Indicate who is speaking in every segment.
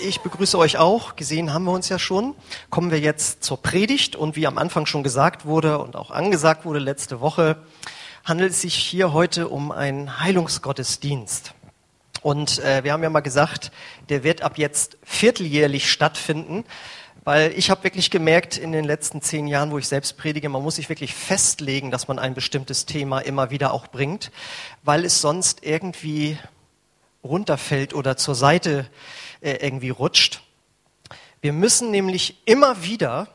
Speaker 1: ich begrüße euch auch. Gesehen haben wir uns ja schon. Kommen wir jetzt zur Predigt und wie am Anfang schon gesagt wurde und auch angesagt wurde letzte Woche, handelt es sich hier heute um einen Heilungsgottesdienst. Und äh, wir haben ja mal gesagt, der wird ab jetzt vierteljährlich stattfinden, weil ich habe wirklich gemerkt in den letzten zehn Jahren, wo ich selbst predige, man muss sich wirklich festlegen, dass man ein bestimmtes Thema immer wieder auch bringt, weil es sonst irgendwie runterfällt oder zur Seite äh, irgendwie rutscht. Wir müssen nämlich immer wieder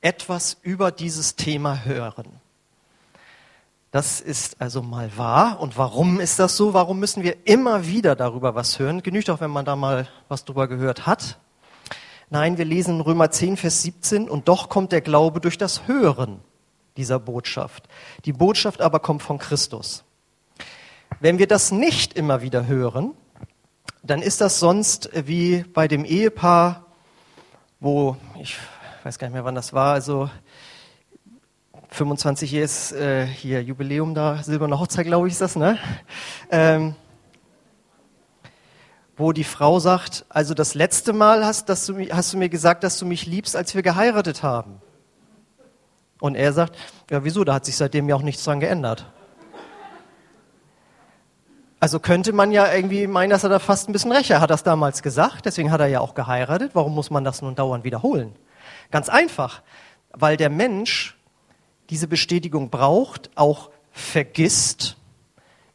Speaker 1: etwas über dieses Thema hören. Das ist also mal wahr. Und warum ist das so? Warum müssen wir immer wieder darüber was hören? Genügt auch, wenn man da mal was drüber gehört hat. Nein, wir lesen Römer 10, Vers 17 und doch kommt der Glaube durch das Hören dieser Botschaft. Die Botschaft aber kommt von Christus. Wenn wir das nicht immer wieder hören, dann ist das sonst wie bei dem Ehepaar, wo, ich weiß gar nicht mehr, wann das war, also 25 ist äh, hier Jubiläum da, silberne Hochzeit, glaube ich, ist das, ne? Ähm, wo die Frau sagt, also das letzte Mal hast, dass du, hast du mir gesagt, dass du mich liebst, als wir geheiratet haben. Und er sagt, ja wieso, da hat sich seitdem ja auch nichts dran geändert. Also könnte man ja irgendwie meinen, dass er da fast ein bisschen recht hat. Er hat das damals gesagt, deswegen hat er ja auch geheiratet. Warum muss man das nun dauernd wiederholen? Ganz einfach, weil der Mensch diese Bestätigung braucht, auch vergisst,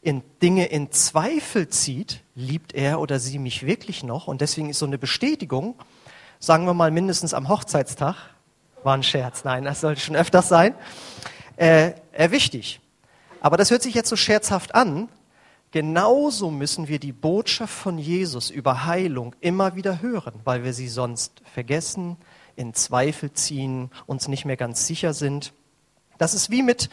Speaker 1: in Dinge in Zweifel zieht, liebt er oder sie mich wirklich noch? Und deswegen ist so eine Bestätigung, sagen wir mal mindestens am Hochzeitstag, war ein Scherz, nein, das sollte schon öfters sein, äh, äh, wichtig. Aber das hört sich jetzt so scherzhaft an, Genauso müssen wir die Botschaft von Jesus über Heilung immer wieder hören, weil wir sie sonst vergessen, in Zweifel ziehen, uns nicht mehr ganz sicher sind. Das ist wie mit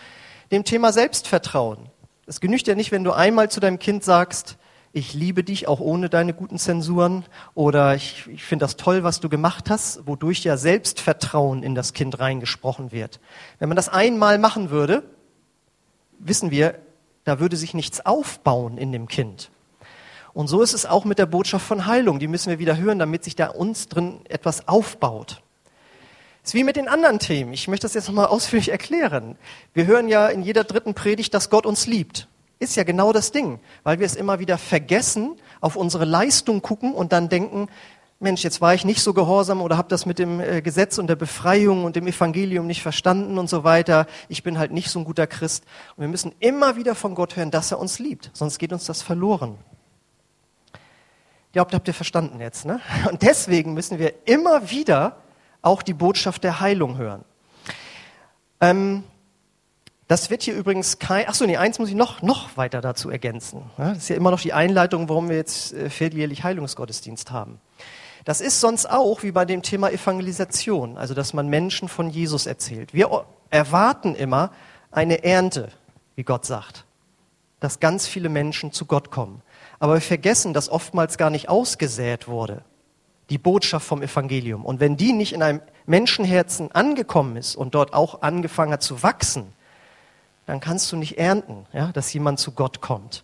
Speaker 1: dem Thema Selbstvertrauen. Es genügt ja nicht, wenn du einmal zu deinem Kind sagst, ich liebe dich auch ohne deine guten Zensuren oder ich, ich finde das toll, was du gemacht hast, wodurch ja Selbstvertrauen in das Kind reingesprochen wird. Wenn man das einmal machen würde, wissen wir, da würde sich nichts aufbauen in dem Kind. Und so ist es auch mit der Botschaft von Heilung. Die müssen wir wieder hören, damit sich da uns drin etwas aufbaut. Ist wie mit den anderen Themen. Ich möchte das jetzt nochmal ausführlich erklären. Wir hören ja in jeder dritten Predigt, dass Gott uns liebt. Ist ja genau das Ding, weil wir es immer wieder vergessen, auf unsere Leistung gucken und dann denken, Mensch, jetzt war ich nicht so gehorsam oder habe das mit dem äh, Gesetz und der Befreiung und dem Evangelium nicht verstanden und so weiter. Ich bin halt nicht so ein guter Christ. Und wir müssen immer wieder von Gott hören, dass er uns liebt, sonst geht uns das verloren. Ihr habt ihr verstanden jetzt, ne? Und deswegen müssen wir immer wieder auch die Botschaft der Heilung hören. Ähm, das wird hier übrigens kein, ach so, nee, eins muss ich noch, noch weiter dazu ergänzen. Das ist ja immer noch die Einleitung, warum wir jetzt äh, vierteljährlich Heilungsgottesdienst haben. Das ist sonst auch wie bei dem Thema Evangelisation, also dass man Menschen von Jesus erzählt. Wir erwarten immer eine Ernte, wie Gott sagt, dass ganz viele Menschen zu Gott kommen. Aber wir vergessen, dass oftmals gar nicht ausgesät wurde, die Botschaft vom Evangelium. Und wenn die nicht in einem Menschenherzen angekommen ist und dort auch angefangen hat zu wachsen, dann kannst du nicht ernten, ja, dass jemand zu Gott kommt.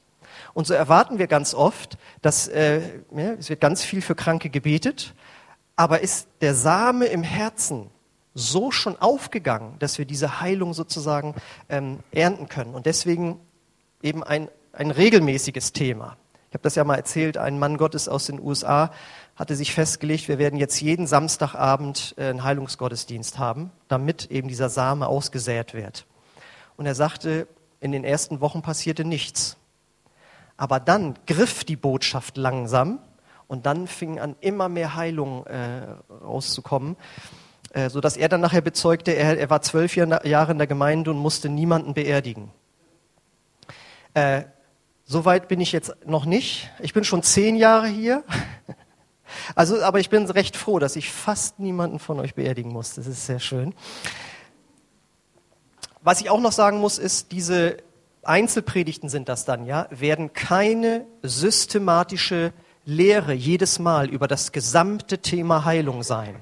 Speaker 1: Und so erwarten wir ganz oft, dass äh, ja, es wird ganz viel für Kranke gebetet, aber ist der Same im Herzen so schon aufgegangen, dass wir diese Heilung sozusagen ähm, ernten können. Und deswegen eben ein, ein regelmäßiges Thema. Ich habe das ja mal erzählt, ein Mann Gottes aus den USA hatte sich festgelegt, wir werden jetzt jeden Samstagabend äh, einen Heilungsgottesdienst haben, damit eben dieser Same ausgesät wird. Und er sagte, in den ersten Wochen passierte nichts. Aber dann griff die Botschaft langsam und dann fing an, immer mehr Heilung äh, rauszukommen, äh, sodass er dann nachher bezeugte, er, er war zwölf Jahre in der Gemeinde und musste niemanden beerdigen. Äh, Soweit bin ich jetzt noch nicht. Ich bin schon zehn Jahre hier. Also, aber ich bin recht froh, dass ich fast niemanden von euch beerdigen muss. Das ist sehr schön. Was ich auch noch sagen muss, ist, diese Einzelpredigten sind das dann, ja, werden keine systematische Lehre jedes Mal über das gesamte Thema Heilung sein.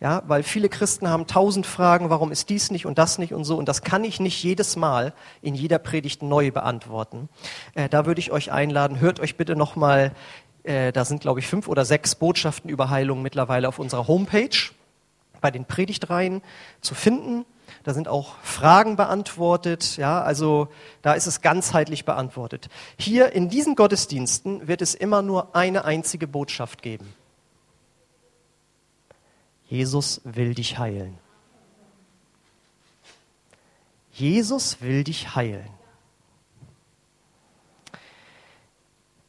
Speaker 1: Ja, weil viele Christen haben tausend Fragen, warum ist dies nicht und das nicht und so, und das kann ich nicht jedes Mal in jeder Predigt neu beantworten. Äh, da würde ich euch einladen, hört euch bitte nochmal äh, da sind, glaube ich, fünf oder sechs Botschaften über Heilung mittlerweile auf unserer Homepage bei den Predigtreihen zu finden. Da sind auch Fragen beantwortet, ja, also da ist es ganzheitlich beantwortet. Hier in diesen Gottesdiensten wird es immer nur eine einzige Botschaft geben. Jesus will dich heilen. Jesus will dich heilen.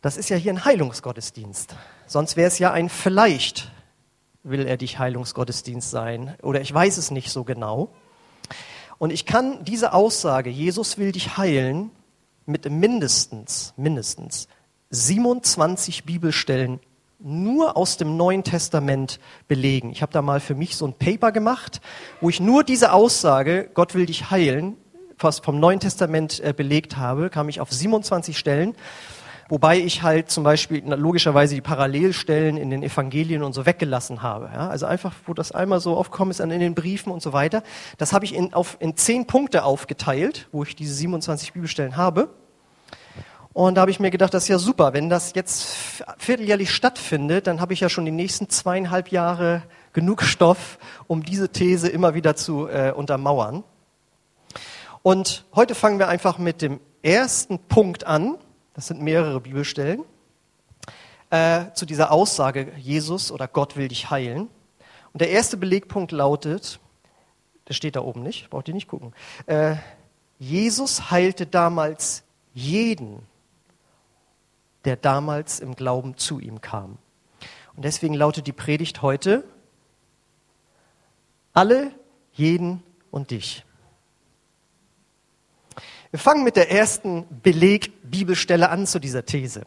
Speaker 1: Das ist ja hier ein Heilungsgottesdienst. Sonst wäre es ja ein vielleicht will er dich Heilungsgottesdienst sein oder ich weiß es nicht so genau. Und ich kann diese Aussage, Jesus will dich heilen, mit mindestens, mindestens 27 Bibelstellen nur aus dem Neuen Testament belegen. Ich habe da mal für mich so ein Paper gemacht, wo ich nur diese Aussage, Gott will dich heilen, fast vom Neuen Testament äh, belegt habe, kam ich auf 27 Stellen. Wobei ich halt zum Beispiel logischerweise die Parallelstellen in den Evangelien und so weggelassen habe. Ja? Also einfach, wo das einmal so aufkommen ist in den Briefen und so weiter. Das habe ich in, auf, in zehn Punkte aufgeteilt, wo ich diese 27 Bibelstellen habe. Und da habe ich mir gedacht, das ist ja super. Wenn das jetzt vierteljährlich stattfindet, dann habe ich ja schon die nächsten zweieinhalb Jahre genug Stoff, um diese These immer wieder zu äh, untermauern. Und heute fangen wir einfach mit dem ersten Punkt an. Das sind mehrere Bibelstellen. Äh, zu dieser Aussage, Jesus oder Gott will dich heilen. Und der erste Belegpunkt lautet, der steht da oben nicht, braucht ihr nicht gucken. Äh, Jesus heilte damals jeden, der damals im Glauben zu ihm kam. Und deswegen lautet die Predigt heute, alle, jeden und dich. Wir fangen mit der ersten Beleg-Bibelstelle an zu dieser These.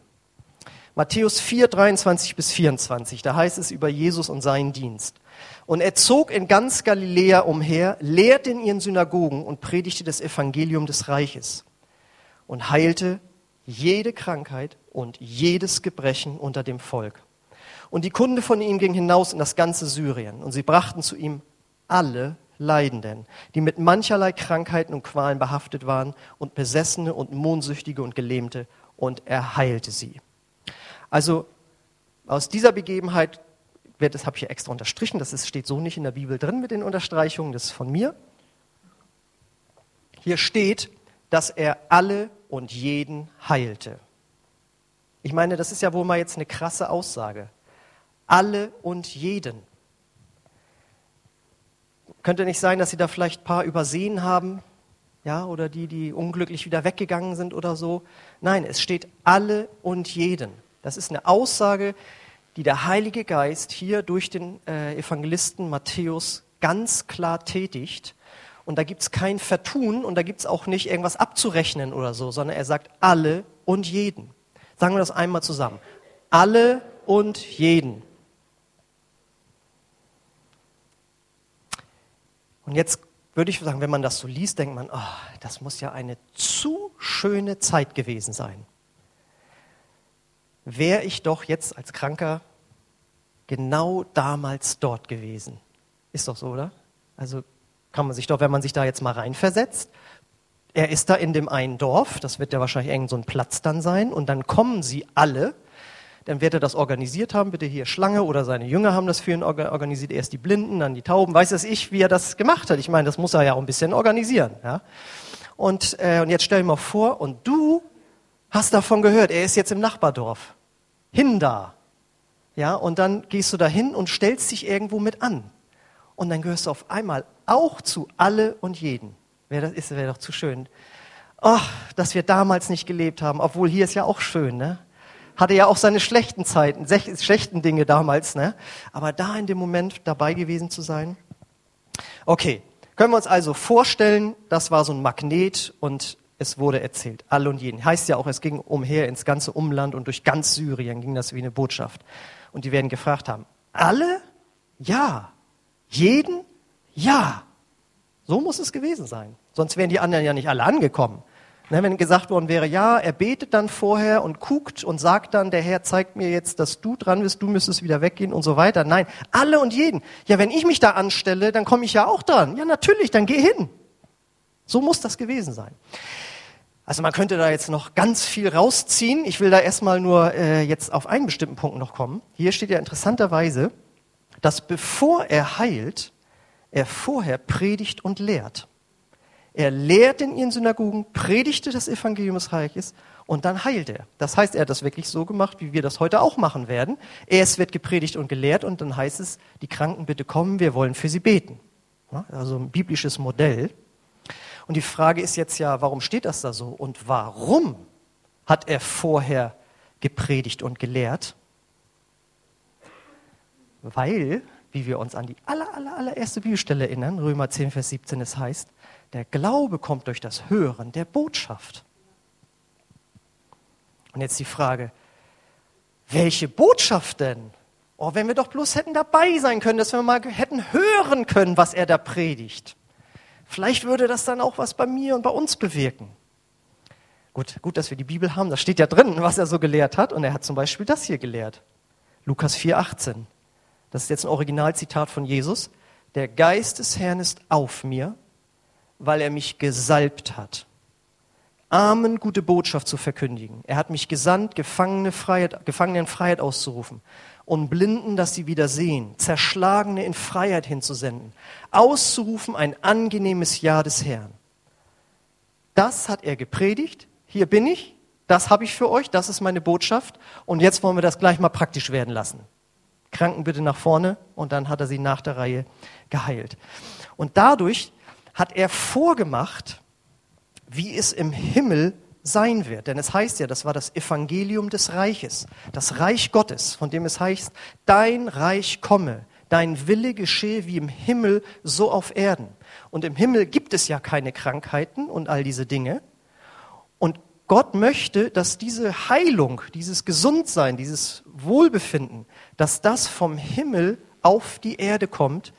Speaker 1: Matthäus 4, 23 bis 24, da heißt es über Jesus und seinen Dienst. Und er zog in ganz Galiläa umher, lehrte in ihren Synagogen und predigte das Evangelium des Reiches und heilte jede Krankheit und jedes Gebrechen unter dem Volk. Und die Kunde von ihm ging hinaus in das ganze Syrien und sie brachten zu ihm alle Leidenden, die mit mancherlei Krankheiten und Qualen behaftet waren und Besessene und Mondsüchtige und Gelähmte und er heilte sie. Also aus dieser Begebenheit wird, das habe ich hier extra unterstrichen, das ist, steht so nicht in der Bibel drin mit den Unterstreichungen, das ist von mir. Hier steht, dass er alle und jeden heilte. Ich meine, das ist ja wohl mal jetzt eine krasse Aussage. Alle und jeden. Könnte nicht sein, dass sie da vielleicht ein paar übersehen haben, ja, oder die, die unglücklich wieder weggegangen sind oder so. Nein, es steht alle und jeden. Das ist eine Aussage, die der Heilige Geist hier durch den äh, Evangelisten Matthäus ganz klar tätigt. Und da gibt es kein Vertun und da gibt es auch nicht irgendwas abzurechnen oder so, sondern er sagt alle und jeden. Sagen wir das einmal zusammen. Alle und jeden. Und jetzt würde ich sagen, wenn man das so liest, denkt man, oh, das muss ja eine zu schöne Zeit gewesen sein. Wäre ich doch jetzt als Kranker genau damals dort gewesen. Ist doch so, oder? Also kann man sich doch, wenn man sich da jetzt mal reinversetzt, er ist da in dem einen Dorf, das wird ja wahrscheinlich irgend so ein Platz dann sein, und dann kommen sie alle dann wird er das organisiert haben, bitte hier Schlange oder seine Jünger haben das für ihn organisiert, erst die Blinden, dann die Tauben, weiß das ich, wie er das gemacht hat. Ich meine, das muss er ja auch ein bisschen organisieren. Ja? Und, äh, und jetzt stell dir mal vor, und du hast davon gehört, er ist jetzt im Nachbardorf. Hin da. Ja, und dann gehst du da hin und stellst dich irgendwo mit an. Und dann gehörst du auf einmal auch zu alle und jeden. Wäre das ist, wäre doch zu schön. Ach, dass wir damals nicht gelebt haben, obwohl hier ist ja auch schön, ne? Hatte ja auch seine schlechten Zeiten, schlechten Dinge damals, ne? Aber da in dem Moment dabei gewesen zu sein. Okay, können wir uns also vorstellen, das war so ein Magnet und es wurde erzählt, all und jeden. Heißt ja auch, es ging umher ins ganze Umland und durch ganz Syrien ging das wie eine Botschaft. Und die werden gefragt haben, alle? Ja. Jeden? Ja. So muss es gewesen sein. Sonst wären die anderen ja nicht alle angekommen. Ne, wenn gesagt worden wäre, ja, er betet dann vorher und guckt und sagt dann, der Herr zeigt mir jetzt, dass du dran bist, du müsstest wieder weggehen und so weiter. Nein, alle und jeden. Ja, wenn ich mich da anstelle, dann komme ich ja auch dran. Ja, natürlich, dann geh hin. So muss das gewesen sein. Also man könnte da jetzt noch ganz viel rausziehen. Ich will da erstmal nur äh, jetzt auf einen bestimmten Punkt noch kommen. Hier steht ja interessanterweise, dass bevor er heilt, er vorher predigt und lehrt. Er lehrt in ihren Synagogen, predigte das Evangelium des Reiches und dann heilt er. Das heißt, er hat das wirklich so gemacht, wie wir das heute auch machen werden. Erst wird gepredigt und gelehrt und dann heißt es, die Kranken bitte kommen, wir wollen für sie beten. Also ein biblisches Modell. Und die Frage ist jetzt ja, warum steht das da so? Und warum hat er vorher gepredigt und gelehrt? Weil, wie wir uns an die aller, aller, allererste Bibelstelle erinnern, Römer 10, Vers 17, es heißt, der Glaube kommt durch das Hören der Botschaft. Und jetzt die Frage, welche Botschaft denn? Oh, wenn wir doch bloß hätten dabei sein können, dass wir mal hätten hören können, was er da predigt. Vielleicht würde das dann auch was bei mir und bei uns bewirken. Gut, gut, dass wir die Bibel haben. Da steht ja drin, was er so gelehrt hat. Und er hat zum Beispiel das hier gelehrt. Lukas 4,18. Das ist jetzt ein Originalzitat von Jesus. Der Geist des Herrn ist auf mir, weil er mich gesalbt hat, Armen gute Botschaft zu verkündigen. Er hat mich gesandt, Gefangene Freiheit, Gefangene in Freiheit auszurufen und Blinden, dass sie wieder sehen, Zerschlagene in Freiheit hinzusenden, auszurufen ein angenehmes Jahr des Herrn. Das hat er gepredigt. Hier bin ich. Das habe ich für euch. Das ist meine Botschaft. Und jetzt wollen wir das gleich mal praktisch werden lassen. Kranken bitte nach vorne. Und dann hat er sie nach der Reihe geheilt. Und dadurch hat er vorgemacht, wie es im Himmel sein wird. Denn es heißt ja, das war das Evangelium des Reiches, das Reich Gottes, von dem es heißt, dein Reich komme, dein Wille geschehe wie im Himmel, so auf Erden. Und im Himmel gibt es ja keine Krankheiten und all diese Dinge. Und Gott möchte, dass diese Heilung, dieses Gesundsein, dieses Wohlbefinden, dass das vom Himmel auf die Erde kommt,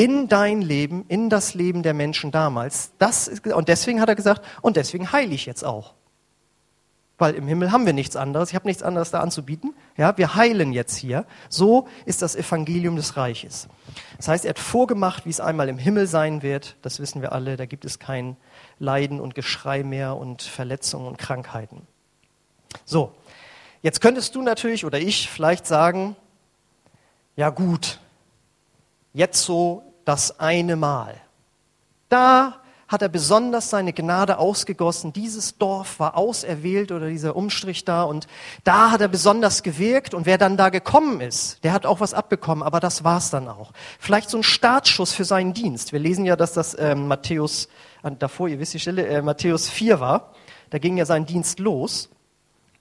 Speaker 1: in dein Leben, in das Leben der Menschen damals. Das ist, und deswegen hat er gesagt, und deswegen heile ich jetzt auch. Weil im Himmel haben wir nichts anderes, ich habe nichts anderes da anzubieten. Ja, wir heilen jetzt hier. So ist das Evangelium des Reiches. Das heißt, er hat vorgemacht, wie es einmal im Himmel sein wird. Das wissen wir alle, da gibt es kein Leiden und Geschrei mehr und Verletzungen und Krankheiten. So, jetzt könntest du natürlich oder ich vielleicht sagen, ja gut, jetzt so das eine Mal. Da hat er besonders seine Gnade ausgegossen. Dieses Dorf war auserwählt oder dieser Umstrich da und da hat er besonders gewirkt und wer dann da gekommen ist, der hat auch was abbekommen, aber das war's dann auch. Vielleicht so ein Startschuss für seinen Dienst. Wir lesen ja, dass das ähm, Matthäus, äh, davor, ihr wisst die Stelle, äh, Matthäus 4 war. Da ging ja sein Dienst los.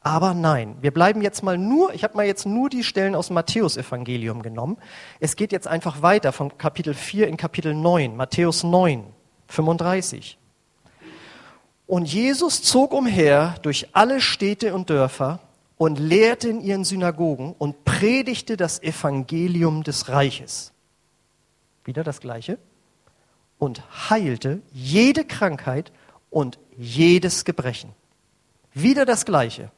Speaker 1: Aber nein, wir bleiben jetzt mal nur, ich habe mal jetzt nur die Stellen aus dem Matthäus-Evangelium genommen. Es geht jetzt einfach weiter von Kapitel 4 in Kapitel 9, Matthäus 9, 35. Und Jesus zog umher durch alle Städte und Dörfer und lehrte in ihren Synagogen und predigte das Evangelium des Reiches. Wieder das Gleiche. Und heilte jede Krankheit und jedes Gebrechen. Wieder das Gleiche.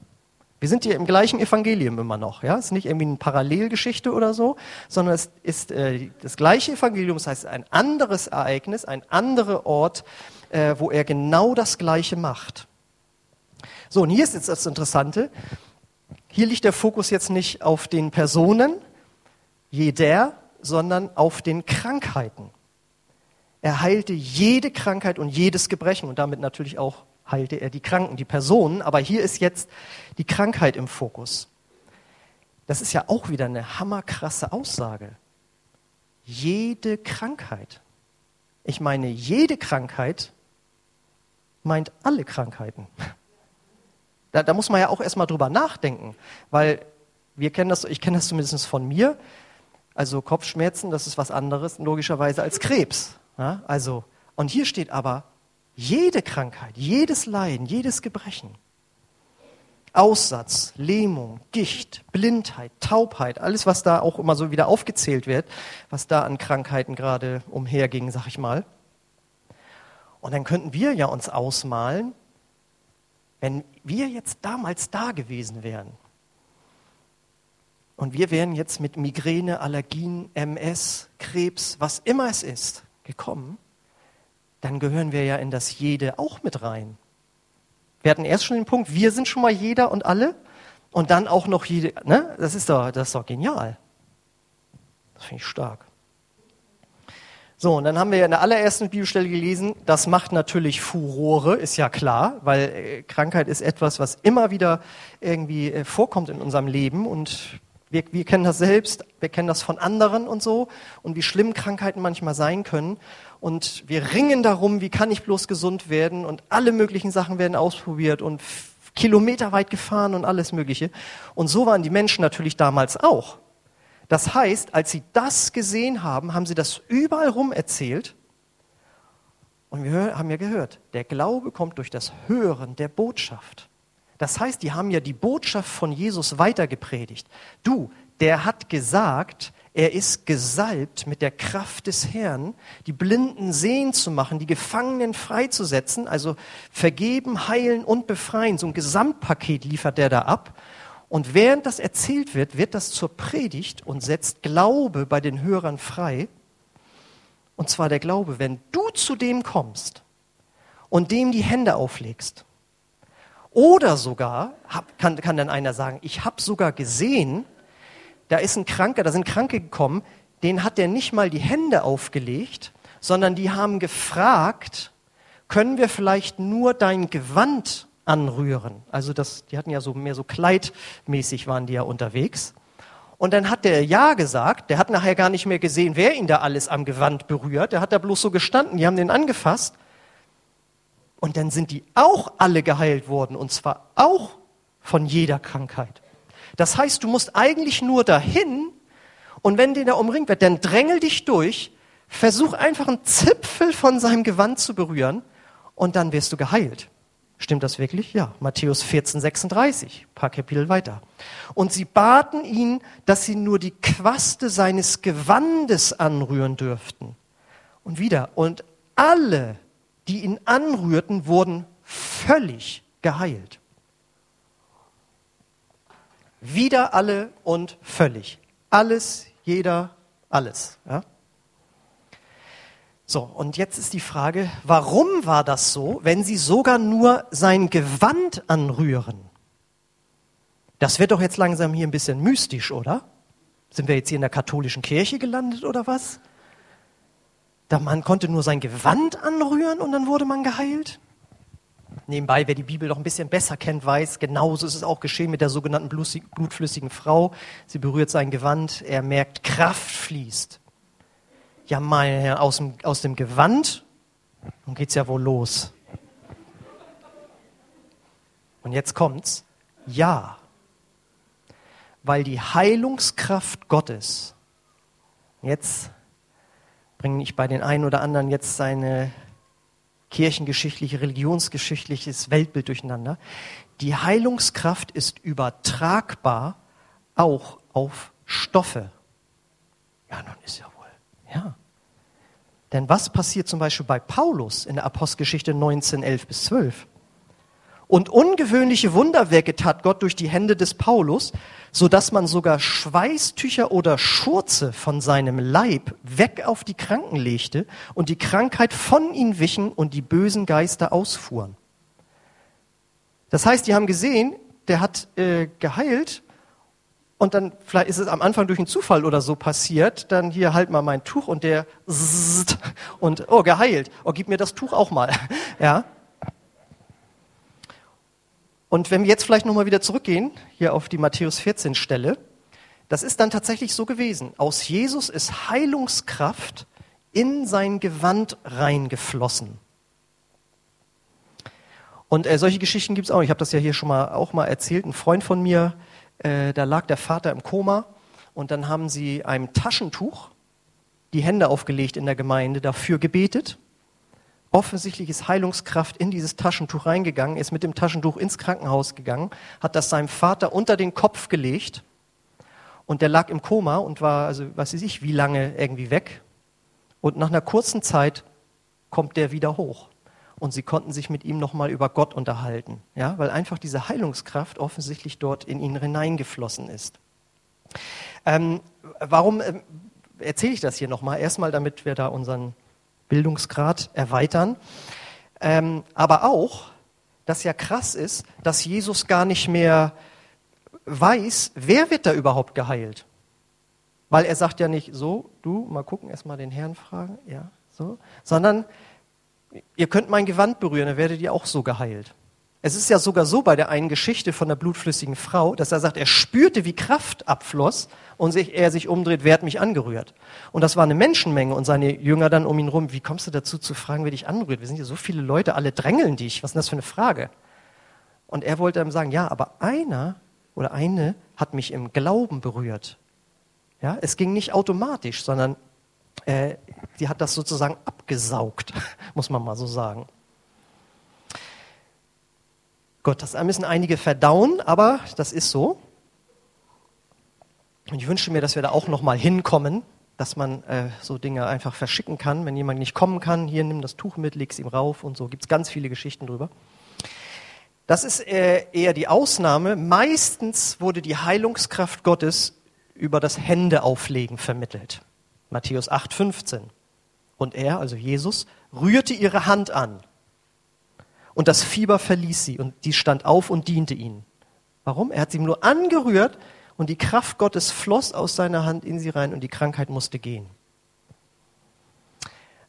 Speaker 1: Wir sind hier im gleichen Evangelium immer noch. Ja? Es ist nicht irgendwie eine Parallelgeschichte oder so, sondern es ist äh, das gleiche Evangelium, das heißt ein anderes Ereignis, ein anderer Ort, äh, wo er genau das Gleiche macht. So, und hier ist jetzt das Interessante. Hier liegt der Fokus jetzt nicht auf den Personen, jeder, sondern auf den Krankheiten. Er heilte jede Krankheit und jedes Gebrechen und damit natürlich auch heilte er die Kranken, die Personen, aber hier ist jetzt die Krankheit im Fokus. Das ist ja auch wieder eine hammerkrasse Aussage. Jede Krankheit. Ich meine, jede Krankheit meint alle Krankheiten. Da, da muss man ja auch erstmal drüber nachdenken, weil wir kennen das, ich kenne das zumindest von mir. Also Kopfschmerzen, das ist was anderes logischerweise als Krebs. Ja, also, und hier steht aber jede Krankheit, jedes Leiden, jedes Gebrechen. Aussatz, Lähmung, Gicht, Blindheit, Taubheit, alles, was da auch immer so wieder aufgezählt wird, was da an Krankheiten gerade umherging, sag ich mal. Und dann könnten wir ja uns ausmalen, wenn wir jetzt damals da gewesen wären und wir wären jetzt mit Migräne, Allergien, MS, Krebs, was immer es ist, gekommen, dann gehören wir ja in das Jede auch mit rein. Wir hatten erst schon den Punkt, wir sind schon mal jeder und alle. Und dann auch noch jede, ne? Das ist doch, das ist doch genial. Das finde ich stark. So, und dann haben wir ja in der allerersten Bibelstelle gelesen, das macht natürlich Furore, ist ja klar, weil äh, Krankheit ist etwas, was immer wieder irgendwie äh, vorkommt in unserem Leben und wir, wir kennen das selbst, wir kennen das von anderen und so und wie schlimm Krankheiten manchmal sein können und wir ringen darum, wie kann ich bloß gesund werden und alle möglichen Sachen werden ausprobiert und kilometerweit gefahren und alles Mögliche. Und so waren die Menschen natürlich damals auch. Das heißt, als sie das gesehen haben, haben sie das überall rum erzählt. Und wir haben ja gehört, der Glaube kommt durch das Hören der Botschaft. Das heißt, die haben ja die Botschaft von Jesus weitergepredigt. Du, der hat gesagt, er ist gesalbt mit der Kraft des Herrn, die Blinden sehen zu machen, die Gefangenen freizusetzen, also vergeben, heilen und befreien. So ein Gesamtpaket liefert er da ab. Und während das erzählt wird, wird das zur Predigt und setzt Glaube bei den Hörern frei. Und zwar der Glaube, wenn du zu dem kommst und dem die Hände auflegst. Oder sogar, kann, kann dann einer sagen, ich habe sogar gesehen, da ist ein Kranker, da sind Kranke gekommen, den hat der nicht mal die Hände aufgelegt, sondern die haben gefragt, können wir vielleicht nur dein Gewand anrühren. Also das, die hatten ja so mehr so kleidmäßig waren die ja unterwegs. Und dann hat der Ja gesagt, der hat nachher gar nicht mehr gesehen, wer ihn da alles am Gewand berührt. Der hat da bloß so gestanden, die haben den angefasst. Und dann sind die auch alle geheilt worden, und zwar auch von jeder Krankheit. Das heißt, du musst eigentlich nur dahin, und wenn den da umringt wird, dann drängel dich durch, versuch einfach einen Zipfel von seinem Gewand zu berühren, und dann wirst du geheilt. Stimmt das wirklich? Ja. Matthäus 14, 36, paar Kapitel weiter. Und sie baten ihn, dass sie nur die Quaste seines Gewandes anrühren dürften. Und wieder, und alle, die ihn anrührten, wurden völlig geheilt. Wieder alle und völlig. Alles, jeder, alles. Ja? So, und jetzt ist die Frage, warum war das so, wenn sie sogar nur sein Gewand anrühren? Das wird doch jetzt langsam hier ein bisschen mystisch, oder? Sind wir jetzt hier in der katholischen Kirche gelandet oder was? Mann konnte nur sein Gewand anrühren und dann wurde man geheilt? Nebenbei, wer die Bibel noch ein bisschen besser kennt, weiß, genauso ist es auch geschehen mit der sogenannten blutflüssigen Frau. Sie berührt sein Gewand, er merkt, Kraft fließt ja mein Herr, aus dem, aus dem Gewand, nun geht's ja wohl los. Und jetzt kommt's, ja, weil die Heilungskraft Gottes, jetzt bringe ich bei den einen oder anderen jetzt seine kirchengeschichtliche, religionsgeschichtliches Weltbild durcheinander. Die Heilungskraft ist übertragbar auch auf Stoffe. Ja, nun ist ja wohl, ja. Denn was passiert zum Beispiel bei Paulus in der Apostelgeschichte 19, 11 bis 12? Und ungewöhnliche Wunderwerke tat Gott durch die Hände des Paulus, so dass man sogar Schweißtücher oder Schurze von seinem Leib weg auf die Kranken legte und die Krankheit von ihnen wichen und die bösen Geister ausfuhren. Das heißt, die haben gesehen, der hat äh, geheilt und dann vielleicht ist es am Anfang durch einen Zufall oder so passiert, dann hier halt mal mein Tuch und der und oh geheilt, oh gib mir das Tuch auch mal, ja. Und wenn wir jetzt vielleicht nochmal wieder zurückgehen, hier auf die Matthäus 14 Stelle, das ist dann tatsächlich so gewesen. Aus Jesus ist Heilungskraft in sein Gewand reingeflossen. Und äh, solche Geschichten gibt es auch. Ich habe das ja hier schon mal auch mal erzählt. Ein Freund von mir, äh, da lag der Vater im Koma und dann haben sie einem Taschentuch die Hände aufgelegt in der Gemeinde, dafür gebetet. Offensichtlich ist Heilungskraft in dieses Taschentuch reingegangen, ist mit dem Taschentuch ins Krankenhaus gegangen, hat das seinem Vater unter den Kopf gelegt und der lag im Koma und war, also weiß ich, wie lange irgendwie weg. Und nach einer kurzen Zeit kommt der wieder hoch und sie konnten sich mit ihm nochmal über Gott unterhalten, ja, weil einfach diese Heilungskraft offensichtlich dort in ihn hineingeflossen ist. Ähm, warum äh, erzähle ich das hier nochmal? Erstmal, damit wir da unseren Bildungsgrad erweitern, ähm, aber auch, das ja krass ist, dass Jesus gar nicht mehr weiß, wer wird da überhaupt geheilt. Weil er sagt ja nicht so, du, mal gucken, erstmal den Herrn fragen, ja, so, sondern ihr könnt mein Gewand berühren, dann werdet ihr auch so geheilt. Es ist ja sogar so bei der einen Geschichte von der blutflüssigen Frau, dass er sagt, er spürte, wie Kraft abfloss und sich, er sich umdreht, wer hat mich angerührt? Und das war eine Menschenmenge und seine Jünger dann um ihn rum, wie kommst du dazu zu fragen, wer dich anrührt? Wir sind hier so viele Leute, alle drängeln dich. Was ist denn das für eine Frage? Und er wollte ihm sagen, ja, aber einer oder eine hat mich im Glauben berührt. Ja, es ging nicht automatisch, sondern äh, die hat das sozusagen abgesaugt, muss man mal so sagen. Gott, das müssen einige verdauen, aber das ist so. Und ich wünsche mir, dass wir da auch noch mal hinkommen, dass man äh, so Dinge einfach verschicken kann. Wenn jemand nicht kommen kann, hier nimm das Tuch mit, leg's ihm rauf und so. Gibt es ganz viele Geschichten drüber. Das ist äh, eher die Ausnahme. Meistens wurde die Heilungskraft Gottes über das Händeauflegen vermittelt. Matthäus 8, 15. Und er, also Jesus, rührte ihre Hand an und das Fieber verließ sie und die stand auf und diente ihnen. Warum? Er hat sie nur angerührt und die Kraft Gottes floss aus seiner Hand in sie rein und die Krankheit musste gehen.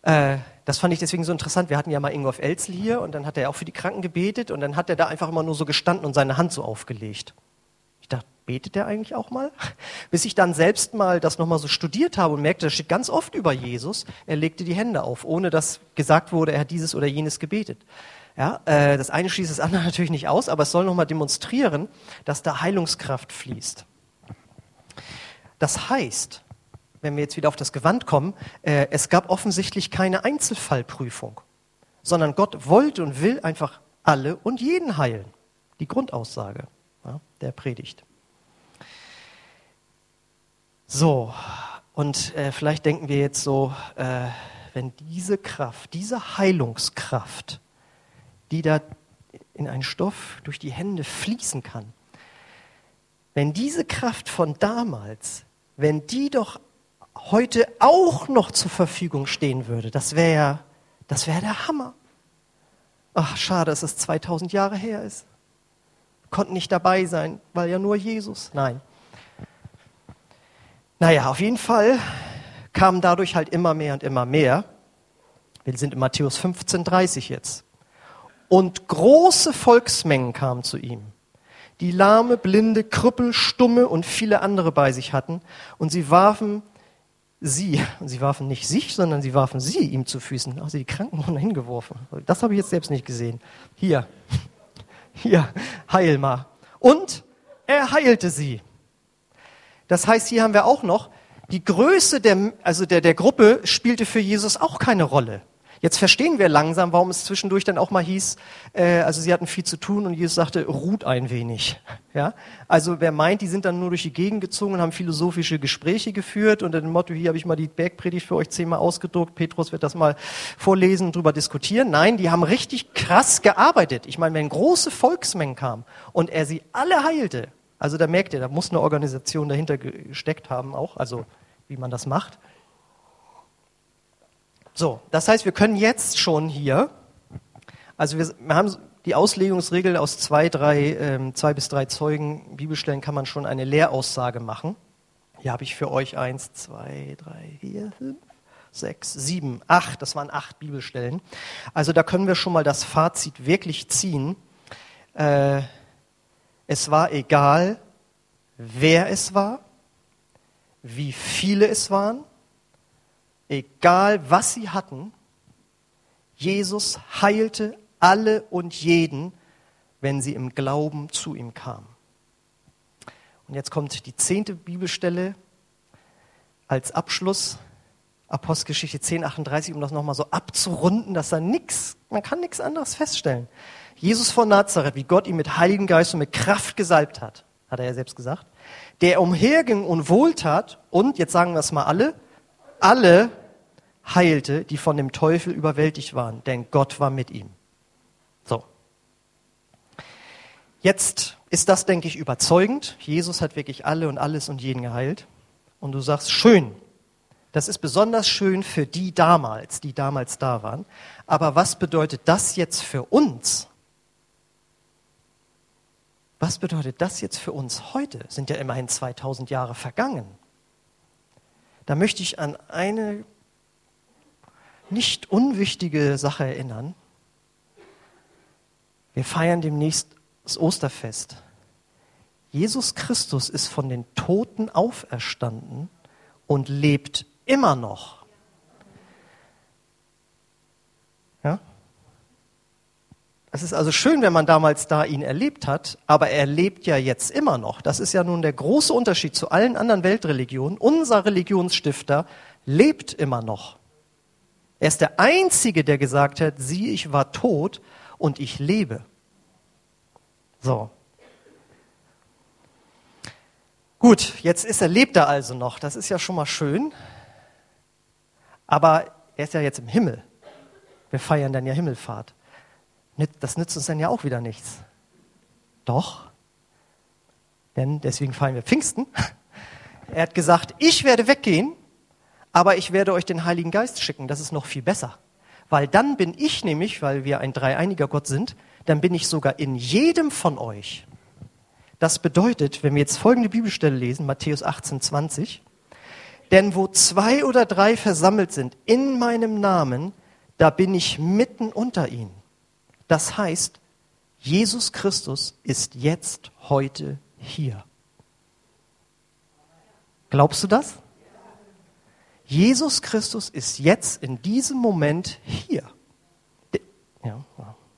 Speaker 1: Äh, das fand ich deswegen so interessant. Wir hatten ja mal Ingolf Elzel hier und dann hat er auch für die Kranken gebetet und dann hat er da einfach immer nur so gestanden und seine Hand so aufgelegt. Ich dachte, betet er eigentlich auch mal? Bis ich dann selbst mal das nochmal so studiert habe und merkte, das steht ganz oft über Jesus. Er legte die Hände auf, ohne dass gesagt wurde, er hat dieses oder jenes gebetet. Ja, äh, das eine schließt das andere natürlich nicht aus, aber es soll nochmal demonstrieren, dass da Heilungskraft fließt. Das heißt, wenn wir jetzt wieder auf das Gewand kommen, äh, es gab offensichtlich keine Einzelfallprüfung, sondern Gott wollte und will einfach alle und jeden heilen. Die Grundaussage ja, der Predigt. So, und äh, vielleicht denken wir jetzt so, äh, wenn diese Kraft, diese Heilungskraft die da in einen Stoff durch die Hände fließen kann. Wenn diese Kraft von damals, wenn die doch heute auch noch zur Verfügung stehen würde, das wäre das wäre der Hammer. Ach, schade, dass es 2000 Jahre her ist. Konnten nicht dabei sein, weil ja nur Jesus. Nein. Naja, auf jeden Fall kamen dadurch halt immer mehr und immer mehr. Wir sind in Matthäus 15, 30 jetzt. Und große Volksmengen kamen zu ihm, die lahme, blinde, Krüppel, Stumme und viele andere bei sich hatten. Und sie warfen sie, und sie warfen nicht sich, sondern sie warfen sie ihm zu Füßen. Also die Kranken wurden hingeworfen. Das habe ich jetzt selbst nicht gesehen. Hier, hier, heil mal. Und er heilte sie. Das heißt, hier haben wir auch noch, die Größe der, also der, der Gruppe spielte für Jesus auch keine Rolle. Jetzt verstehen wir langsam, warum es zwischendurch dann auch mal hieß, äh, also sie hatten viel zu tun und Jesus sagte, ruht ein wenig. Ja? Also wer meint, die sind dann nur durch die Gegend gezogen und haben philosophische Gespräche geführt unter dem Motto, hier habe ich mal die Bergpredigt für euch zehnmal ausgedruckt, Petrus wird das mal vorlesen und drüber diskutieren. Nein, die haben richtig krass gearbeitet. Ich meine, wenn große Volksmengen kamen und er sie alle heilte, also da merkt ihr, da muss eine Organisation dahinter gesteckt haben auch, also wie man das macht. So, das heißt, wir können jetzt schon hier, also wir, wir haben die Auslegungsregel aus zwei, drei, ähm, zwei bis drei Zeugen Bibelstellen kann man schon eine Lehraussage machen. Hier habe ich für euch eins, zwei, drei, vier, fünf, sechs, sieben, acht. Das waren acht Bibelstellen. Also da können wir schon mal das Fazit wirklich ziehen. Äh, es war egal, wer es war, wie viele es waren, egal was sie hatten, Jesus heilte alle und jeden, wenn sie im Glauben zu ihm kamen. Und jetzt kommt die zehnte Bibelstelle als Abschluss, Apostelgeschichte 10, 38, um das nochmal so abzurunden, dass da nichts, man kann nichts anderes feststellen. Jesus von Nazareth, wie Gott ihn mit Heiligen Geist und mit Kraft gesalbt hat, hat er ja selbst gesagt, der umherging und wohltat und, jetzt sagen wir es mal alle, alle heilte, die von dem Teufel überwältigt waren, denn Gott war mit ihm. So. Jetzt ist das, denke ich, überzeugend. Jesus hat wirklich alle und alles und jeden geheilt. Und du sagst, schön. Das ist besonders schön für die damals, die damals da waren. Aber was bedeutet das jetzt für uns? Was bedeutet das jetzt für uns heute? Sind ja immerhin 2000 Jahre vergangen. Da möchte ich an eine nicht unwichtige Sache erinnern. Wir feiern demnächst das Osterfest. Jesus Christus ist von den Toten auferstanden und lebt immer noch. Ja? Es ist also schön, wenn man damals da ihn erlebt hat, aber er lebt ja jetzt immer noch. Das ist ja nun der große Unterschied zu allen anderen Weltreligionen. Unser Religionsstifter lebt immer noch. Er ist der Einzige, der gesagt hat, sieh, ich war tot und ich lebe. So. Gut, jetzt ist er, lebt er also noch. Das ist ja schon mal schön. Aber er ist ja jetzt im Himmel. Wir feiern dann ja Himmelfahrt. Das nützt uns dann ja auch wieder nichts. Doch, denn deswegen feiern wir Pfingsten. Er hat gesagt, ich werde weggehen, aber ich werde euch den Heiligen Geist schicken. Das ist noch viel besser. Weil dann bin ich nämlich, weil wir ein dreieiniger Gott sind, dann bin ich sogar in jedem von euch. Das bedeutet, wenn wir jetzt folgende Bibelstelle lesen, Matthäus 18, 20, denn wo zwei oder drei versammelt sind in meinem Namen, da bin ich mitten unter ihnen. Das heißt, Jesus Christus ist jetzt, heute hier. Glaubst du das? Jesus Christus ist jetzt in diesem Moment hier. Ja,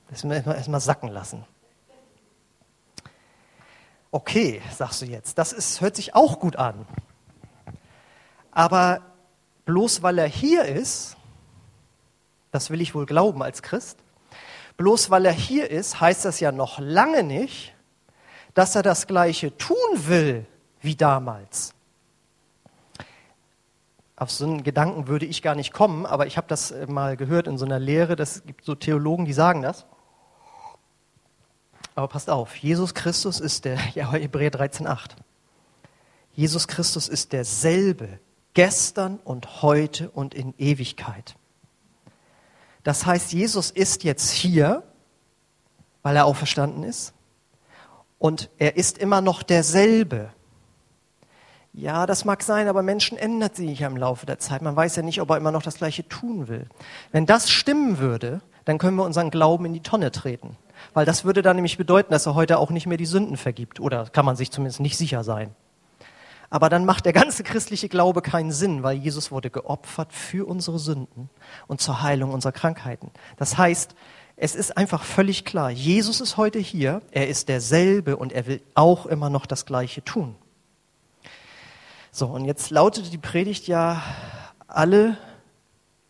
Speaker 1: das müssen wir erstmal sacken lassen. Okay, sagst du jetzt, das ist, hört sich auch gut an. Aber bloß weil er hier ist, das will ich wohl glauben als Christ, Bloß weil er hier ist, heißt das ja noch lange nicht, dass er das Gleiche tun will wie damals. Auf so einen Gedanken würde ich gar nicht kommen, aber ich habe das äh, mal gehört in so einer Lehre, das gibt so Theologen, die sagen das. Aber passt auf, Jesus Christus ist der, ja, Hebräer 13,8. Jesus Christus ist derselbe, gestern und heute und in Ewigkeit. Das heißt, Jesus ist jetzt hier, weil er auferstanden ist. Und er ist immer noch derselbe. Ja, das mag sein, aber Menschen ändern sich ja im Laufe der Zeit. Man weiß ja nicht, ob er immer noch das Gleiche tun will. Wenn das stimmen würde, dann können wir unseren Glauben in die Tonne treten. Weil das würde dann nämlich bedeuten, dass er heute auch nicht mehr die Sünden vergibt. Oder kann man sich zumindest nicht sicher sein. Aber dann macht der ganze christliche Glaube keinen Sinn, weil Jesus wurde geopfert für unsere Sünden und zur Heilung unserer Krankheiten. Das heißt, es ist einfach völlig klar, Jesus ist heute hier, er ist derselbe und er will auch immer noch das Gleiche tun. So, und jetzt lautete die Predigt ja, alle,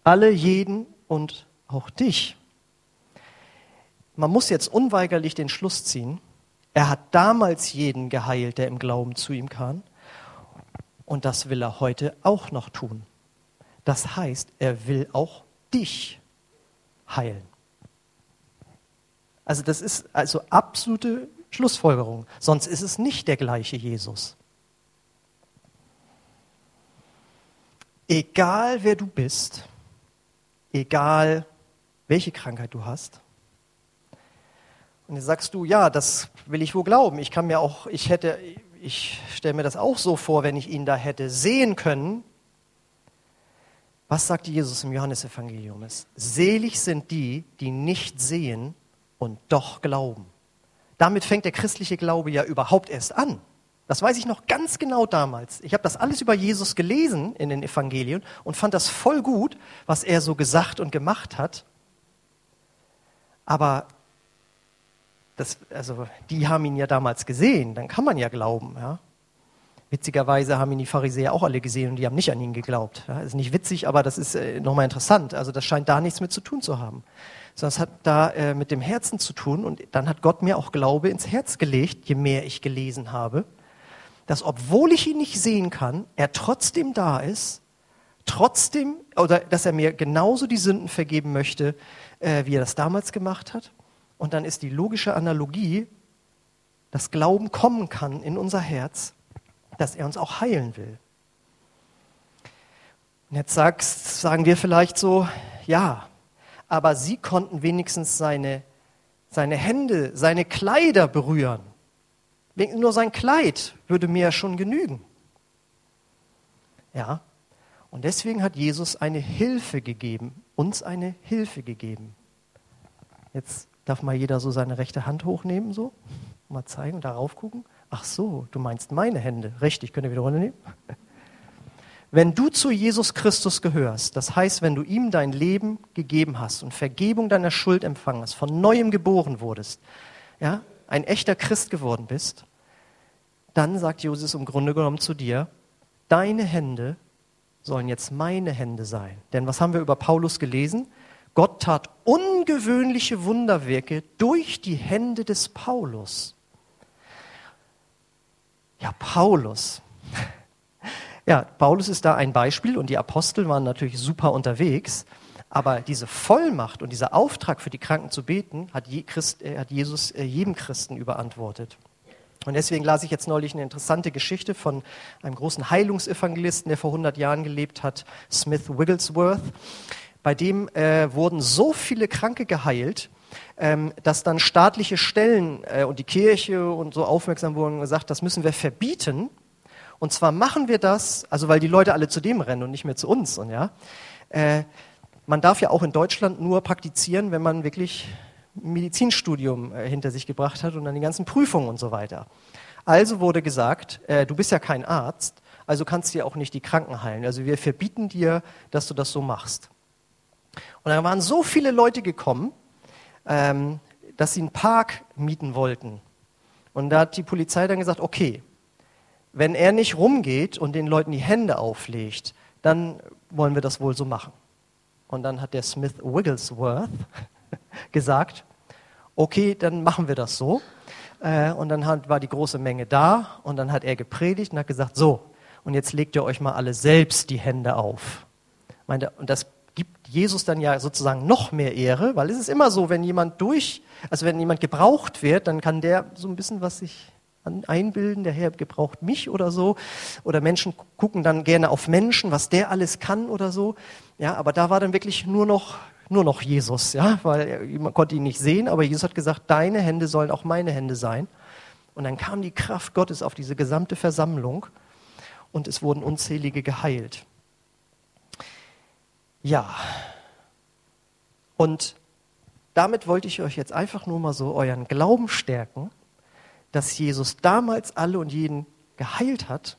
Speaker 1: alle, jeden und auch dich. Man muss jetzt unweigerlich den Schluss ziehen, er hat damals jeden geheilt, der im Glauben zu ihm kam. Und das will er heute auch noch tun. Das heißt, er will auch dich heilen. Also das ist also absolute Schlussfolgerung. Sonst ist es nicht der gleiche Jesus. Egal wer du bist, egal welche Krankheit du hast, und jetzt sagst du, ja, das will ich wohl glauben. Ich kann mir auch, ich hätte, ich stelle mir das auch so vor, wenn ich ihn da hätte sehen können. Was sagt Jesus im Johannesevangelium? Selig sind die, die nicht sehen und doch glauben. Damit fängt der christliche Glaube ja überhaupt erst an. Das weiß ich noch ganz genau damals. Ich habe das alles über Jesus gelesen in den Evangelien und fand das voll gut, was er so gesagt und gemacht hat. Aber das, also die haben ihn ja damals gesehen, dann kann man ja glauben. Ja? Witzigerweise haben ihn die Pharisäer auch alle gesehen und die haben nicht an ihn geglaubt. Ja? Ist nicht witzig, aber das ist äh, nochmal interessant. Also das scheint da nichts mit zu tun zu haben. Sondern es hat da äh, mit dem Herzen zu tun und dann hat Gott mir auch Glaube ins Herz gelegt, je mehr ich gelesen habe, dass obwohl ich ihn nicht sehen kann, er trotzdem da ist, trotzdem, oder dass er mir genauso die Sünden vergeben möchte, äh, wie er das damals gemacht hat und dann ist die logische Analogie, dass Glauben kommen kann in unser Herz, dass er uns auch heilen will. Und jetzt sagst, sagen wir vielleicht so, ja, aber sie konnten wenigstens seine, seine Hände, seine Kleider berühren. Nur sein Kleid würde mir schon genügen. Ja, und deswegen hat Jesus eine Hilfe gegeben, uns eine Hilfe gegeben. Jetzt darf mal jeder so seine rechte Hand hochnehmen, so, mal zeigen und darauf gucken. Ach so, du meinst meine Hände. Richtig, könnt ihr wieder runternehmen? Wenn du zu Jesus Christus gehörst, das heißt, wenn du ihm dein Leben gegeben hast und Vergebung deiner Schuld empfangen hast, von neuem geboren wurdest, ja, ein echter Christ geworden bist, dann sagt Jesus im Grunde genommen zu dir, deine Hände sollen jetzt meine Hände sein. Denn was haben wir über Paulus gelesen? Gott tat ungewöhnliche Wunderwerke durch die Hände des Paulus. Ja, Paulus. Ja, Paulus ist da ein Beispiel und die Apostel waren natürlich super unterwegs. Aber diese Vollmacht und dieser Auftrag für die Kranken zu beten, hat, Christ, äh, hat Jesus äh, jedem Christen überantwortet. Und deswegen las ich jetzt neulich eine interessante Geschichte von einem großen Heilungsevangelisten, der vor 100 Jahren gelebt hat, Smith Wigglesworth. Bei dem äh, wurden so viele Kranke geheilt, ähm, dass dann staatliche Stellen äh, und die Kirche und so aufmerksam wurden und gesagt, das müssen wir verbieten. Und zwar machen wir das, also weil die Leute alle zu dem rennen und nicht mehr zu uns. Und ja, äh, man darf ja auch in Deutschland nur praktizieren, wenn man wirklich Medizinstudium äh, hinter sich gebracht hat und dann die ganzen Prüfungen und so weiter. Also wurde gesagt, äh, du bist ja kein Arzt, also kannst du ja auch nicht die Kranken heilen. Also wir verbieten dir, dass du das so machst. Und dann waren so viele Leute gekommen, ähm, dass sie einen Park mieten wollten. Und da hat die Polizei dann gesagt, okay, wenn er nicht rumgeht und den Leuten die Hände auflegt, dann wollen wir das wohl so machen. Und dann hat der Smith Wigglesworth gesagt, okay, dann machen wir das so. Äh, und dann war die große Menge da und dann hat er gepredigt und hat gesagt, so, und jetzt legt ihr euch mal alle selbst die Hände auf. Und das gibt Jesus dann ja sozusagen noch mehr Ehre, weil es ist immer so, wenn jemand durch, also wenn jemand gebraucht wird, dann kann der so ein bisschen was sich einbilden, der Herr gebraucht mich oder so. Oder Menschen gucken dann gerne auf Menschen, was der alles kann oder so. Ja, aber da war dann wirklich nur noch nur noch Jesus, ja, weil man konnte ihn nicht sehen, aber Jesus hat gesagt, deine Hände sollen auch meine Hände sein. Und dann kam die Kraft Gottes auf diese gesamte Versammlung und es wurden unzählige geheilt. Ja. Und damit wollte ich euch jetzt einfach nur mal so euren Glauben stärken, dass Jesus damals alle und jeden geheilt hat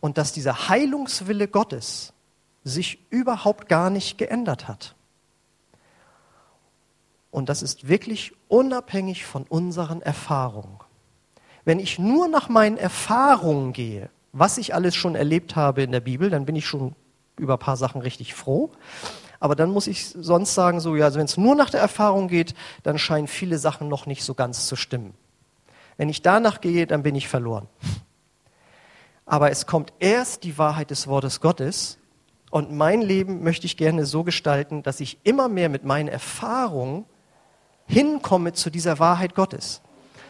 Speaker 1: und dass dieser Heilungswille Gottes sich überhaupt gar nicht geändert hat. Und das ist wirklich unabhängig von unseren Erfahrungen. Wenn ich nur nach meinen Erfahrungen gehe, was ich alles schon erlebt habe in der Bibel, dann bin ich schon über ein paar Sachen richtig froh. Aber dann muss ich sonst sagen, so, ja, also wenn es nur nach der Erfahrung geht, dann scheinen viele Sachen noch nicht so ganz zu stimmen. Wenn ich danach gehe, dann bin ich verloren. Aber es kommt erst die Wahrheit des Wortes Gottes. Und mein Leben möchte ich gerne so gestalten, dass ich immer mehr mit meinen Erfahrungen hinkomme zu dieser Wahrheit Gottes.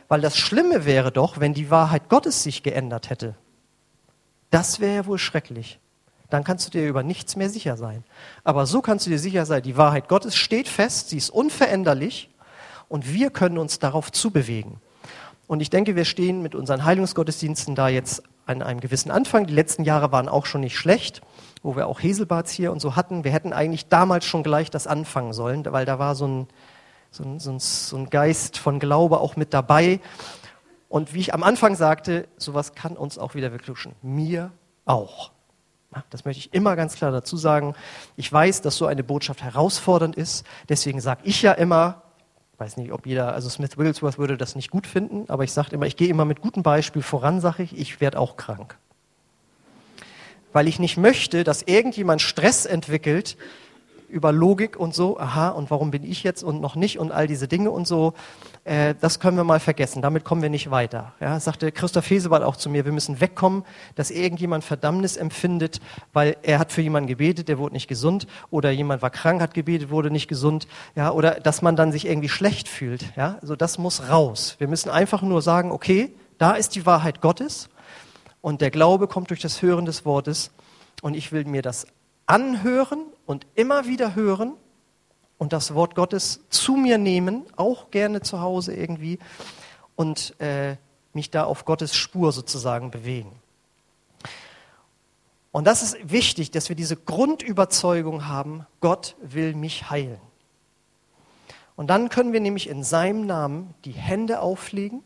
Speaker 1: Weil das Schlimme wäre doch, wenn die Wahrheit Gottes sich geändert hätte. Das wäre ja wohl schrecklich. Dann kannst du dir über nichts mehr sicher sein. Aber so kannst du dir sicher sein, die Wahrheit Gottes steht fest, sie ist unveränderlich und wir können uns darauf zubewegen. Und ich denke, wir stehen mit unseren Heilungsgottesdiensten da jetzt an einem gewissen Anfang. Die letzten Jahre waren auch schon nicht schlecht, wo wir auch Heselbads hier und so hatten. Wir hätten eigentlich damals schon gleich das anfangen sollen, weil da war so ein, so ein, so so ein Geist von Glaube auch mit dabei. Und wie ich am Anfang sagte, sowas kann uns auch wieder wegluschen. Mir auch. Das möchte ich immer ganz klar dazu sagen. Ich weiß, dass so eine Botschaft herausfordernd ist. Deswegen sage ich ja immer, weiß nicht, ob jeder, also Smith Wigglesworth würde das nicht gut finden, aber ich sage immer, ich gehe immer mit gutem Beispiel voran, sage ich, ich werde auch krank. Weil ich nicht möchte, dass irgendjemand Stress entwickelt, über Logik und so, aha, und warum bin ich jetzt und noch nicht und all diese Dinge und so, äh, das können wir mal vergessen, damit kommen wir nicht weiter. Ja, sagte Christoph Hesewald auch zu mir, wir müssen wegkommen, dass irgendjemand Verdammnis empfindet, weil er hat für jemanden gebetet, der wurde nicht gesund, oder jemand war krank, hat gebetet, wurde nicht gesund, ja, oder dass man dann sich irgendwie schlecht fühlt, ja, also das muss raus. Wir müssen einfach nur sagen, okay, da ist die Wahrheit Gottes und der Glaube kommt durch das Hören des Wortes und ich will mir das anhören und immer wieder hören und das Wort Gottes zu mir nehmen, auch gerne zu Hause irgendwie und äh, mich da auf Gottes Spur sozusagen bewegen. Und das ist wichtig, dass wir diese Grundüberzeugung haben, Gott will mich heilen. Und dann können wir nämlich in seinem Namen die Hände auflegen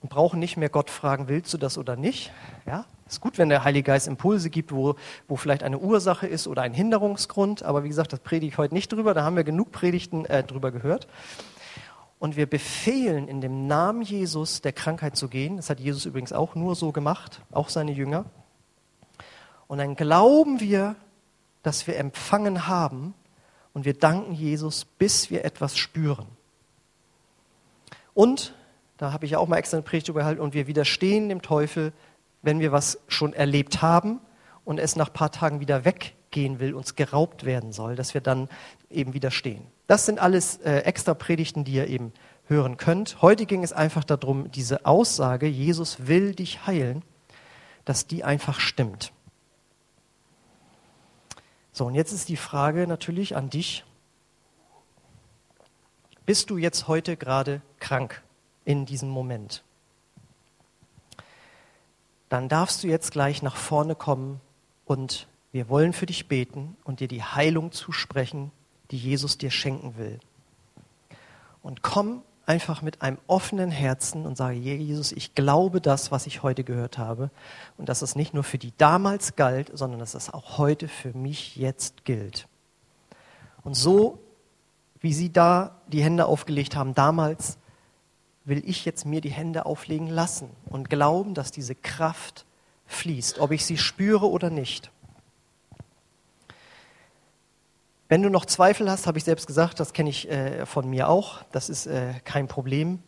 Speaker 1: und brauchen nicht mehr Gott fragen, willst du das oder nicht? Ja, ist gut, wenn der Heilige Geist Impulse gibt, wo, wo vielleicht eine Ursache ist oder ein Hinderungsgrund. Aber wie gesagt, das predige ich heute nicht drüber. Da haben wir genug Predigten äh, drüber gehört. Und wir befehlen in dem Namen Jesus der Krankheit zu gehen. Das hat Jesus übrigens auch nur so gemacht, auch seine Jünger. Und dann glauben wir, dass wir empfangen haben und wir danken Jesus, bis wir etwas spüren. Und, da habe ich ja auch mal extra eine Predigt gehalten, und wir widerstehen dem Teufel, wenn wir was schon erlebt haben und es nach ein paar Tagen wieder weggehen will, uns geraubt werden soll, dass wir dann eben widerstehen. Das sind alles äh, extra Predigten, die ihr eben hören könnt. Heute ging es einfach darum, diese Aussage, Jesus will dich heilen, dass die einfach stimmt. So, und jetzt ist die Frage natürlich an dich. Bist du jetzt heute gerade krank in diesem Moment? Dann darfst du jetzt gleich nach vorne kommen und wir wollen für dich beten und dir die Heilung zusprechen, die Jesus dir schenken will. Und komm einfach mit einem offenen Herzen und sage, Jesus, ich glaube das, was ich heute gehört habe und dass es nicht nur für die damals galt, sondern dass es auch heute für mich jetzt gilt. Und so, wie Sie da die Hände aufgelegt haben damals, will ich jetzt mir die Hände auflegen lassen und glauben, dass diese Kraft fließt, ob ich sie spüre oder nicht. Wenn du noch Zweifel hast, habe ich selbst gesagt, das kenne ich äh, von mir auch, das ist äh, kein Problem.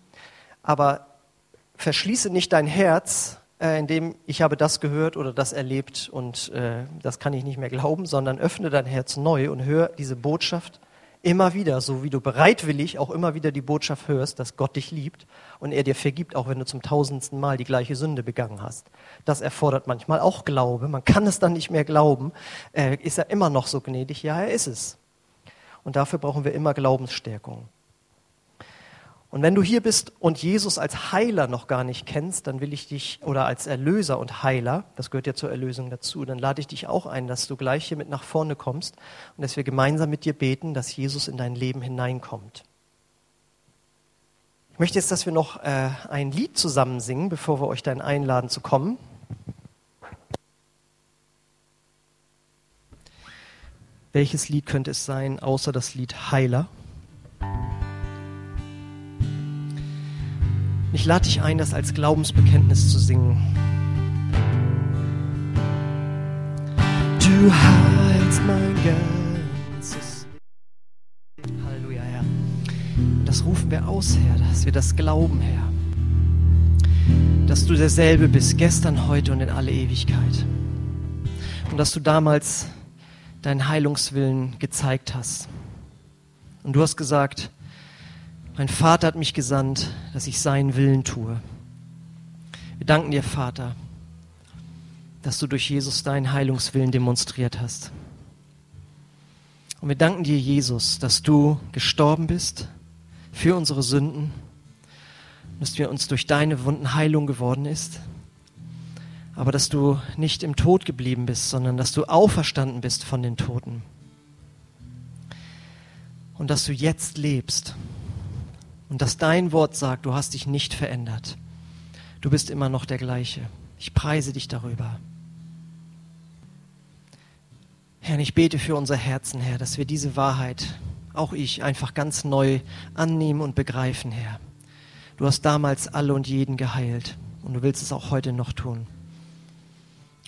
Speaker 1: Aber verschließe nicht dein Herz, äh, indem ich habe das gehört oder das erlebt und äh, das kann ich nicht mehr glauben, sondern öffne dein Herz neu und hör diese Botschaft immer wieder, so wie du bereitwillig auch immer wieder die Botschaft hörst, dass Gott dich liebt und er dir vergibt, auch wenn du zum tausendsten Mal die gleiche Sünde begangen hast. Das erfordert manchmal auch Glaube. Man kann es dann nicht mehr glauben. Äh, ist er immer noch so gnädig? Ja, er ist es. Und dafür brauchen wir immer Glaubensstärkung. Und wenn du hier bist und Jesus als Heiler noch gar nicht kennst, dann will ich dich, oder als Erlöser und Heiler, das gehört ja zur Erlösung dazu, dann lade ich dich auch ein, dass du gleich hier mit nach vorne kommst und dass wir gemeinsam mit dir beten, dass Jesus in dein Leben hineinkommt. Ich möchte jetzt, dass wir noch äh, ein Lied zusammen singen, bevor wir euch dann einladen zu kommen. Welches Lied könnte es sein, außer das Lied Heiler? Ich lade dich ein, das als Glaubensbekenntnis zu singen. Du heilst mein ganzes Halleluja, Herr. Und das rufen wir aus, Herr, dass wir das glauben, Herr. Dass du derselbe bist, gestern, heute und in alle Ewigkeit. Und dass du damals deinen Heilungswillen gezeigt hast. Und du hast gesagt, mein Vater hat mich gesandt, dass ich seinen Willen tue. Wir danken dir, Vater, dass du durch Jesus deinen Heilungswillen demonstriert hast. Und wir danken dir, Jesus, dass du gestorben bist für unsere Sünden, dass wir uns durch deine Wunden Heilung geworden ist, aber dass du nicht im Tod geblieben bist, sondern dass du auferstanden bist von den Toten und dass du jetzt lebst und dass dein Wort sagt, du hast dich nicht verändert. Du bist immer noch der gleiche. Ich preise dich darüber. Herr, ich bete für unser Herzen, Herr, dass wir diese Wahrheit, auch ich, einfach ganz neu annehmen und begreifen, Herr. Du hast damals alle und jeden geheilt und du willst es auch heute noch tun.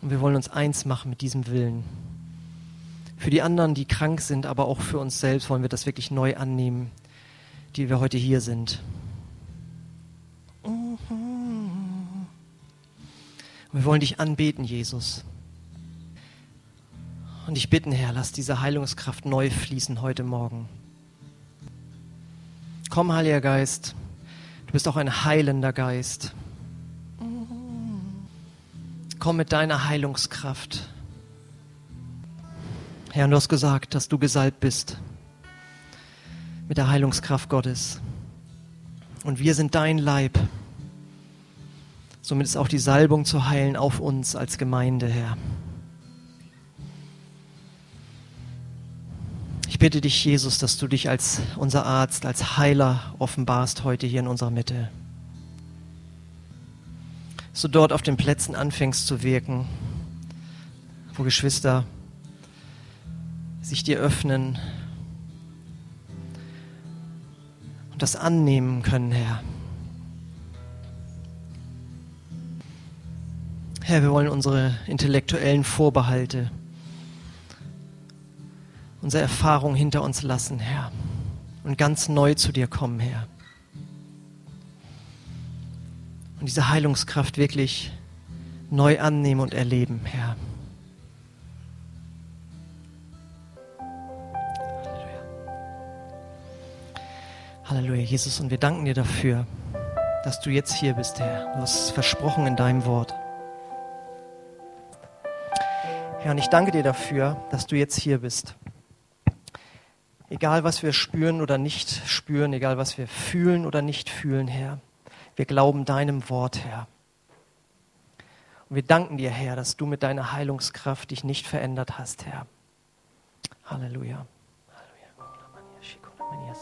Speaker 1: Und wir wollen uns eins machen mit diesem Willen. Für die anderen, die krank sind, aber auch für uns selbst wollen wir das wirklich neu annehmen die wir heute hier sind. wir wollen dich anbeten, Jesus. Und ich bitten, Herr, lass diese Heilungskraft neu fließen heute Morgen. Komm, Heiliger Geist, du bist auch ein heilender Geist. Komm mit deiner Heilungskraft. Herr, du hast gesagt, dass du gesalbt bist mit der Heilungskraft Gottes. Und wir sind dein Leib. Somit ist auch die Salbung zu heilen auf uns als Gemeinde, Herr. Ich bitte dich, Jesus, dass du dich als unser Arzt, als Heiler offenbarst heute hier in unserer Mitte. Dass du dort auf den Plätzen anfängst zu wirken, wo Geschwister sich dir öffnen und das annehmen können, Herr. Herr, wir wollen unsere intellektuellen Vorbehalte, unsere Erfahrung hinter uns lassen, Herr, und ganz neu zu dir kommen, Herr. Und diese Heilungskraft wirklich neu annehmen und erleben, Herr. Halleluja, Jesus, und wir danken dir dafür, dass du jetzt hier bist, Herr. Du hast es versprochen in deinem Wort. Herr, und ich danke dir dafür, dass du jetzt hier bist. Egal, was wir spüren oder nicht spüren, egal, was wir fühlen oder nicht fühlen, Herr, wir glauben deinem Wort, Herr. Und wir danken dir, Herr, dass du mit deiner Heilungskraft dich nicht verändert hast, Herr. Halleluja. Halleluja.